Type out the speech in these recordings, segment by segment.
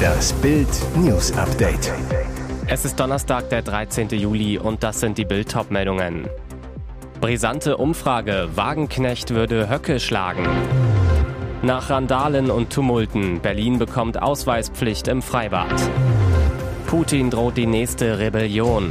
Das Bild News Update. Es ist Donnerstag, der 13. Juli und das sind die Bild meldungen Brisante Umfrage, Wagenknecht würde Höcke schlagen. Nach Randalen und Tumulten, Berlin bekommt Ausweispflicht im Freibad. Putin droht die nächste Rebellion.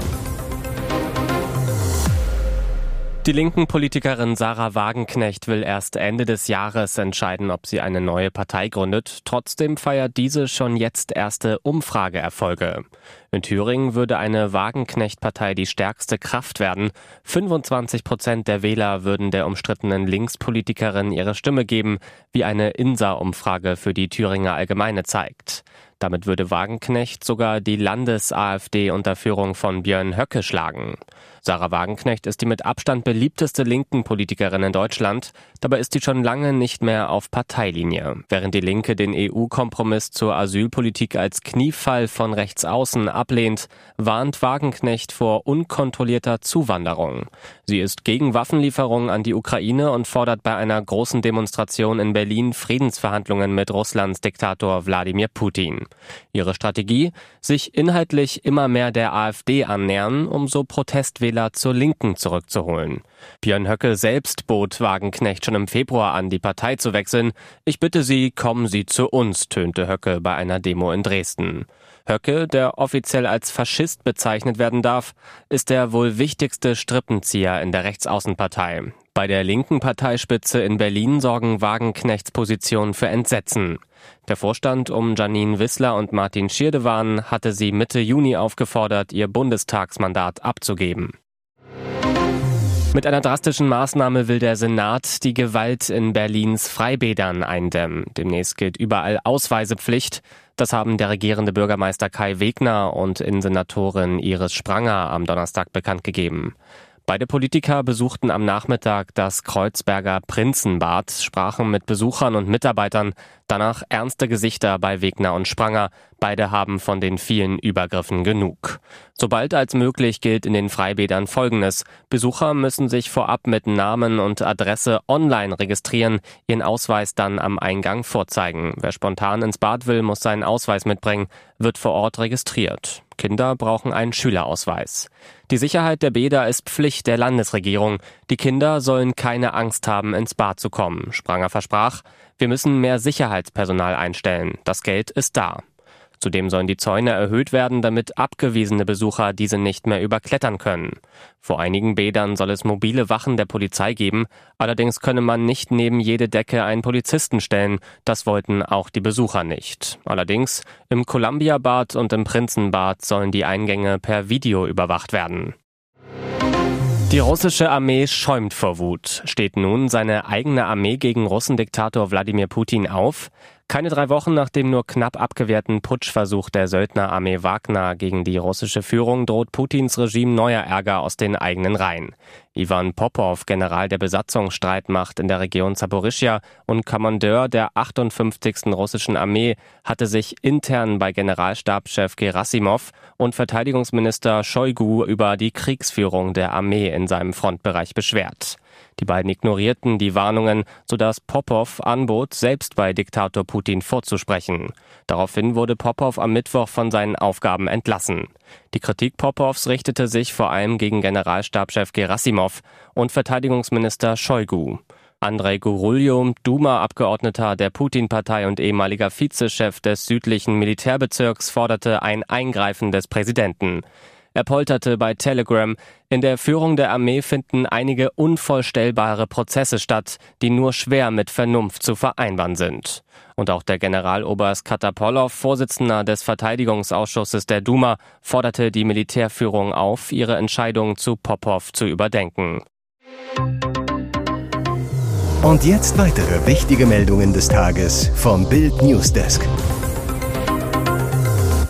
Die linken Politikerin Sarah Wagenknecht will erst Ende des Jahres entscheiden, ob sie eine neue Partei gründet. Trotzdem feiert diese schon jetzt erste Umfrageerfolge. In Thüringen würde eine Wagenknecht-Partei die stärkste Kraft werden. 25 Prozent der Wähler würden der umstrittenen Linkspolitikerin ihre Stimme geben, wie eine INSA-Umfrage für die Thüringer Allgemeine zeigt. Damit würde Wagenknecht sogar die Landes-AfD unter Führung von Björn Höcke schlagen. Sarah Wagenknecht ist die mit Abstand beliebteste linken Politikerin in Deutschland. Dabei ist sie schon lange nicht mehr auf Parteilinie. Während die Linke den EU-Kompromiss zur Asylpolitik als Kniefall von rechts außen ablehnt, warnt Wagenknecht vor unkontrollierter Zuwanderung. Sie ist gegen Waffenlieferungen an die Ukraine und fordert bei einer großen Demonstration in Berlin Friedensverhandlungen mit Russlands Diktator Wladimir Putin. Ihre Strategie? Sich inhaltlich immer mehr der AfD annähern, um so Protestwähler zur Linken zurückzuholen. Björn Höcke selbst bot Wagenknecht schon im Februar an, die Partei zu wechseln. Ich bitte Sie, kommen Sie zu uns, tönte Höcke bei einer Demo in Dresden. Höcke, der offiziell als Faschist bezeichnet werden darf, ist der wohl wichtigste Strippenzieher in der Rechtsaußenpartei. Bei der linken Parteispitze in Berlin sorgen Wagenknechts Positionen für Entsetzen. Der Vorstand um Janine Wissler und Martin Schirdewan hatte sie Mitte Juni aufgefordert, ihr Bundestagsmandat abzugeben. Mit einer drastischen Maßnahme will der Senat die Gewalt in Berlins Freibädern eindämmen. Demnächst gilt überall Ausweisepflicht. Das haben der regierende Bürgermeister Kai Wegner und Innensenatorin Iris Spranger am Donnerstag bekannt gegeben. Beide Politiker besuchten am Nachmittag das Kreuzberger Prinzenbad, sprachen mit Besuchern und Mitarbeitern, danach ernste Gesichter bei Wegner und Spranger. Beide haben von den vielen Übergriffen genug. Sobald als möglich gilt in den Freibädern Folgendes. Besucher müssen sich vorab mit Namen und Adresse online registrieren, ihren Ausweis dann am Eingang vorzeigen. Wer spontan ins Bad will, muss seinen Ausweis mitbringen, wird vor Ort registriert. Kinder brauchen einen Schülerausweis. Die Sicherheit der Bäder ist Pflicht der Landesregierung. Die Kinder sollen keine Angst haben, ins Bad zu kommen. Spranger versprach, wir müssen mehr Sicherheitspersonal einstellen. Das Geld ist da. Zudem sollen die Zäune erhöht werden, damit abgewiesene Besucher diese nicht mehr überklettern können. Vor einigen Bädern soll es mobile Wachen der Polizei geben, allerdings könne man nicht neben jede Decke einen Polizisten stellen, das wollten auch die Besucher nicht. Allerdings, im Columbia-Bad und im Prinzenbad sollen die Eingänge per Video überwacht werden. Die russische Armee schäumt vor Wut. Steht nun seine eigene Armee gegen Russendiktator Wladimir Putin auf? Keine drei Wochen nach dem nur knapp abgewehrten Putschversuch der Söldnerarmee Wagner gegen die russische Führung droht Putins Regime neuer Ärger aus den eigenen Reihen. Ivan Popov, General der Besatzungsstreitmacht in der Region Zaporischia und Kommandeur der 58. russischen Armee, hatte sich intern bei Generalstabschef Gerasimov und Verteidigungsminister Shoigu über die Kriegsführung der Armee in seinem Frontbereich beschwert. Die beiden ignorierten die Warnungen, sodass Popov anbot, selbst bei Diktator Putin vorzusprechen. Daraufhin wurde Popov am Mittwoch von seinen Aufgaben entlassen. Die Kritik Popovs richtete sich vor allem gegen Generalstabschef Gerasimov und Verteidigungsminister Shoigu. Andrei Guruljo, Duma-Abgeordneter der Putin-Partei und ehemaliger Vizechef des südlichen Militärbezirks, forderte ein Eingreifen des Präsidenten. Er polterte bei Telegram, in der Führung der Armee finden einige unvorstellbare Prozesse statt, die nur schwer mit Vernunft zu vereinbaren sind. Und auch der Generaloberst Katapolov, Vorsitzender des Verteidigungsausschusses der Duma, forderte die Militärführung auf, ihre Entscheidung zu Popov zu überdenken. Und jetzt weitere wichtige Meldungen des Tages vom Bild Newsdesk.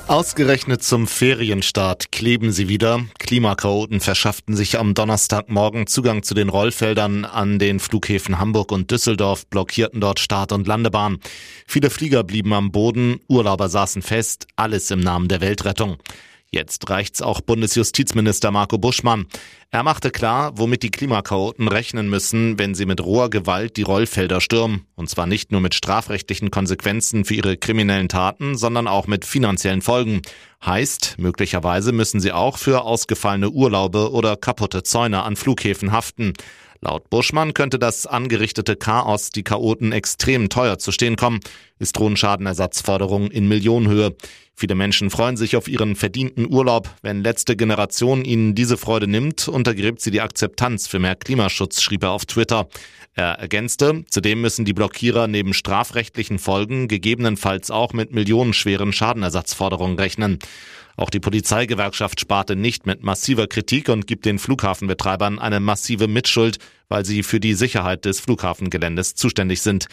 Ausgerechnet zum Ferienstart kleben sie wieder. Klimakaoten verschafften sich am Donnerstagmorgen Zugang zu den Rollfeldern an den Flughäfen Hamburg und Düsseldorf, blockierten dort Start- und Landebahn. Viele Flieger blieben am Boden, Urlauber saßen fest, alles im Namen der Weltrettung. Jetzt reicht's auch Bundesjustizminister Marco Buschmann. Er machte klar, womit die Klimakaoten rechnen müssen, wenn sie mit roher Gewalt die Rollfelder stürmen. Und zwar nicht nur mit strafrechtlichen Konsequenzen für ihre kriminellen Taten, sondern auch mit finanziellen Folgen. Heißt, möglicherweise müssen sie auch für ausgefallene Urlaube oder kaputte Zäune an Flughäfen haften. Laut Buschmann könnte das angerichtete Chaos die Chaoten extrem teuer zu stehen kommen, ist drohen Schadenersatzforderungen in Millionenhöhe. Viele Menschen freuen sich auf ihren verdienten Urlaub. Wenn letzte Generation ihnen diese Freude nimmt, untergräbt sie die Akzeptanz für mehr Klimaschutz, schrieb er auf Twitter. Er ergänzte, zudem müssen die Blockierer neben strafrechtlichen Folgen gegebenenfalls auch mit millionenschweren Schadenersatzforderungen rechnen. Auch die Polizeigewerkschaft sparte nicht mit massiver Kritik und gibt den Flughafenbetreibern eine massive Mitschuld, weil sie für die Sicherheit des Flughafengeländes zuständig sind.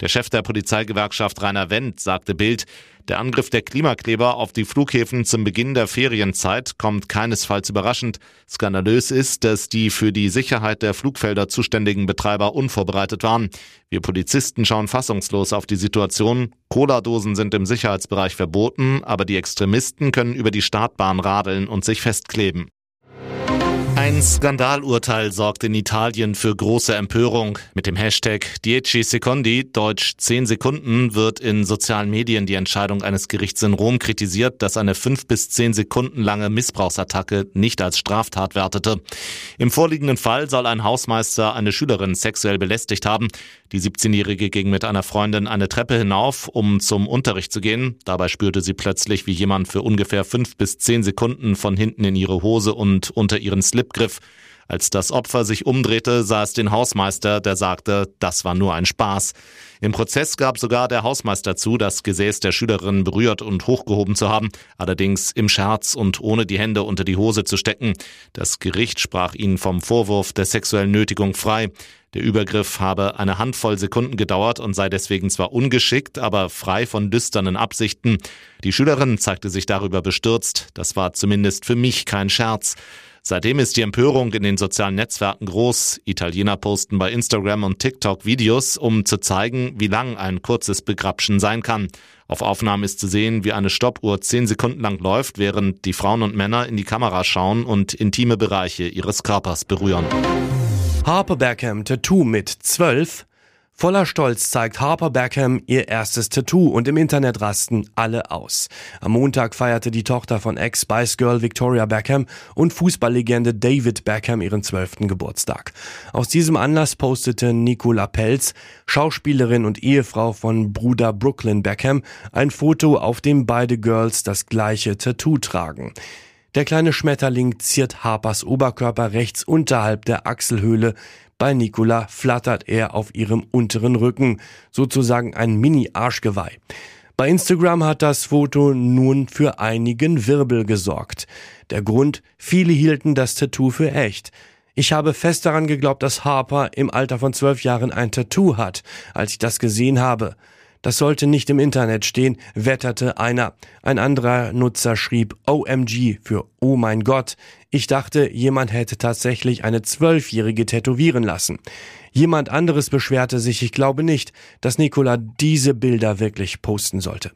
Der Chef der Polizeigewerkschaft Rainer Wendt sagte Bild, der Angriff der Klimakleber auf die Flughäfen zum Beginn der Ferienzeit kommt keinesfalls überraschend. Skandalös ist, dass die für die Sicherheit der Flugfelder zuständigen Betreiber unvorbereitet waren. Wir Polizisten schauen fassungslos auf die Situation. Cola-Dosen sind im Sicherheitsbereich verboten, aber die Extremisten können über die Startbahn radeln und sich festkleben. Ein Skandalurteil sorgt in Italien für große Empörung. Mit dem Hashtag Dieci Secondi, deutsch 10 Sekunden, wird in sozialen Medien die Entscheidung eines Gerichts in Rom kritisiert, das eine 5 bis 10 Sekunden lange Missbrauchsattacke nicht als Straftat wertete. Im vorliegenden Fall soll ein Hausmeister eine Schülerin sexuell belästigt haben. Die 17-Jährige ging mit einer Freundin eine Treppe hinauf, um zum Unterricht zu gehen. Dabei spürte sie plötzlich, wie jemand für ungefähr 5 bis 10 Sekunden von hinten in ihre Hose und unter ihren Slip griff. Als das Opfer sich umdrehte, sah es den Hausmeister, der sagte, das war nur ein Spaß. Im Prozess gab sogar der Hausmeister zu, das Gesäß der Schülerin berührt und hochgehoben zu haben, allerdings im Scherz und ohne die Hände unter die Hose zu stecken. Das Gericht sprach ihn vom Vorwurf der sexuellen Nötigung frei. Der Übergriff habe eine Handvoll Sekunden gedauert und sei deswegen zwar ungeschickt, aber frei von düsternen Absichten. Die Schülerin zeigte sich darüber bestürzt. Das war zumindest für mich kein Scherz. Seitdem ist die Empörung in den sozialen Netzwerken groß. Italiener posten bei Instagram und TikTok Videos, um zu zeigen, wie lang ein kurzes Begrapschen sein kann. Auf Aufnahmen ist zu sehen, wie eine Stoppuhr zehn Sekunden lang läuft, während die Frauen und Männer in die Kamera schauen und intime Bereiche ihres Körpers berühren. Harper Beckham Tattoo mit zwölf Voller Stolz zeigt Harper Beckham ihr erstes Tattoo und im Internet rasten alle aus. Am Montag feierte die Tochter von Ex-Spice Girl Victoria Beckham und Fußballlegende David Beckham ihren zwölften Geburtstag. Aus diesem Anlass postete Nicola Pelz, Schauspielerin und Ehefrau von Bruder Brooklyn Beckham, ein Foto, auf dem beide Girls das gleiche Tattoo tragen. Der kleine Schmetterling ziert Harpers Oberkörper rechts unterhalb der Achselhöhle. Bei Nicola flattert er auf ihrem unteren Rücken, sozusagen ein Mini-Arschgeweih. Bei Instagram hat das Foto nun für einigen Wirbel gesorgt. Der Grund, viele hielten das Tattoo für echt. Ich habe fest daran geglaubt, dass Harper im Alter von zwölf Jahren ein Tattoo hat, als ich das gesehen habe. Das sollte nicht im Internet stehen, wetterte einer. Ein anderer Nutzer schrieb OMG für Oh mein Gott. Ich dachte, jemand hätte tatsächlich eine Zwölfjährige tätowieren lassen. Jemand anderes beschwerte sich, ich glaube nicht, dass Nicola diese Bilder wirklich posten sollte.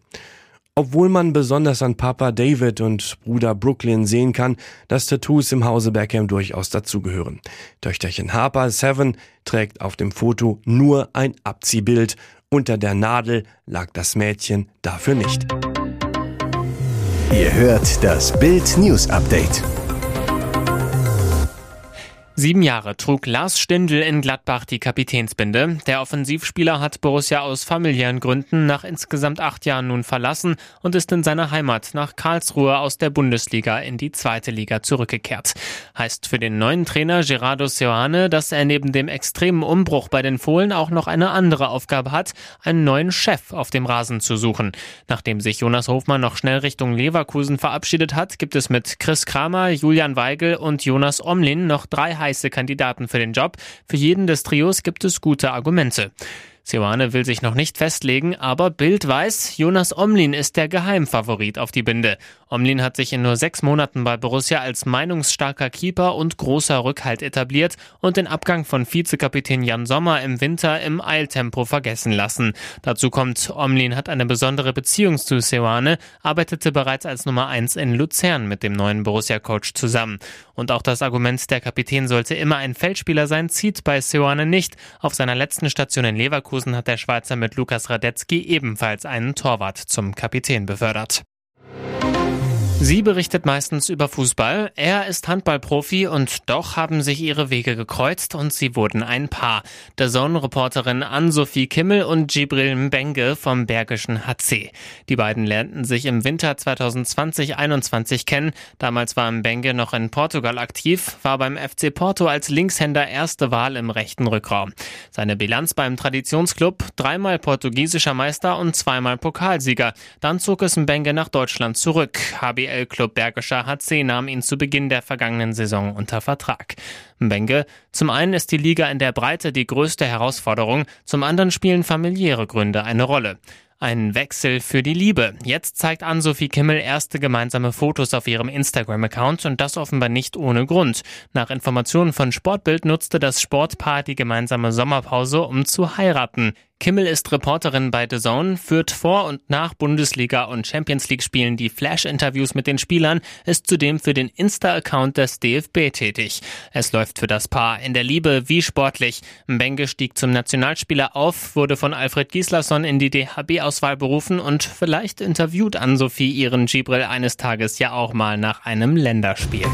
Obwohl man besonders an Papa David und Bruder Brooklyn sehen kann, dass Tattoos im Hause Beckham durchaus dazugehören. Töchterchen Harper Seven trägt auf dem Foto nur ein Abziehbild unter der Nadel lag das Mädchen dafür nicht. Ihr hört das Bild News Update. Sieben Jahre trug Lars Stindl in Gladbach die Kapitänsbinde. Der Offensivspieler hat Borussia aus familiären Gründen nach insgesamt acht Jahren nun verlassen und ist in seiner Heimat nach Karlsruhe aus der Bundesliga in die zweite Liga zurückgekehrt. Heißt für den neuen Trainer Gerardo Seoane, dass er neben dem extremen Umbruch bei den Fohlen auch noch eine andere Aufgabe hat, einen neuen Chef auf dem Rasen zu suchen. Nachdem sich Jonas Hofmann noch schnell Richtung Leverkusen verabschiedet hat, gibt es mit Chris Kramer, Julian Weigel und Jonas Omlin noch drei heiße Kandidaten für den Job. Für jeden des Trios gibt es gute Argumente. Seoane will sich noch nicht festlegen, aber Bild weiß, Jonas Omlin ist der Geheimfavorit auf die Binde. Omlin hat sich in nur sechs Monaten bei Borussia als meinungsstarker Keeper und großer Rückhalt etabliert und den Abgang von Vizekapitän Jan Sommer im Winter im Eiltempo vergessen lassen. Dazu kommt, Omlin hat eine besondere Beziehung zu Seoane, arbeitete bereits als Nummer eins in Luzern mit dem neuen Borussia-Coach zusammen. Und auch das Argument, der Kapitän sollte immer ein Feldspieler sein, zieht bei Seoane nicht. Auf seiner letzten Station in Leverkusen hat der Schweizer mit Lukas Radetzky ebenfalls einen Torwart zum Kapitän befördert. Sie berichtet meistens über Fußball. Er ist Handballprofi und doch haben sich ihre Wege gekreuzt und sie wurden ein Paar. Der Zone-Reporterin Ann-Sophie Kimmel und Gibril Mbenge vom Bergischen HC. Die beiden lernten sich im Winter 2020-21 kennen. Damals war Mbenge noch in Portugal aktiv, war beim FC Porto als Linkshänder erste Wahl im rechten Rückraum. Seine Bilanz beim Traditionsclub, dreimal portugiesischer Meister und zweimal Pokalsieger. Dann zog es Mbenge nach Deutschland zurück. HBL BBL-Club Bergischer HC nahm ihn zu Beginn der vergangenen Saison unter Vertrag. Mbenge, zum einen ist die Liga in der Breite die größte Herausforderung, zum anderen spielen familiäre Gründe eine Rolle. Ein Wechsel für die Liebe. Jetzt zeigt Ann-Sophie Kimmel erste gemeinsame Fotos auf ihrem Instagram-Account und das offenbar nicht ohne Grund. Nach Informationen von Sportbild nutzte das Sportpaar die gemeinsame Sommerpause, um zu heiraten. Kimmel ist Reporterin bei The Zone, führt vor und nach Bundesliga und Champions League Spielen die Flash-Interviews mit den Spielern, ist zudem für den Insta-Account des DFB tätig. Es läuft für das Paar in der Liebe wie sportlich. Mbenge stieg zum Nationalspieler auf, wurde von Alfred Gislason in die DHB-Auswahl berufen und vielleicht interviewt Ann-Sophie ihren Gibril eines Tages ja auch mal nach einem Länderspiel.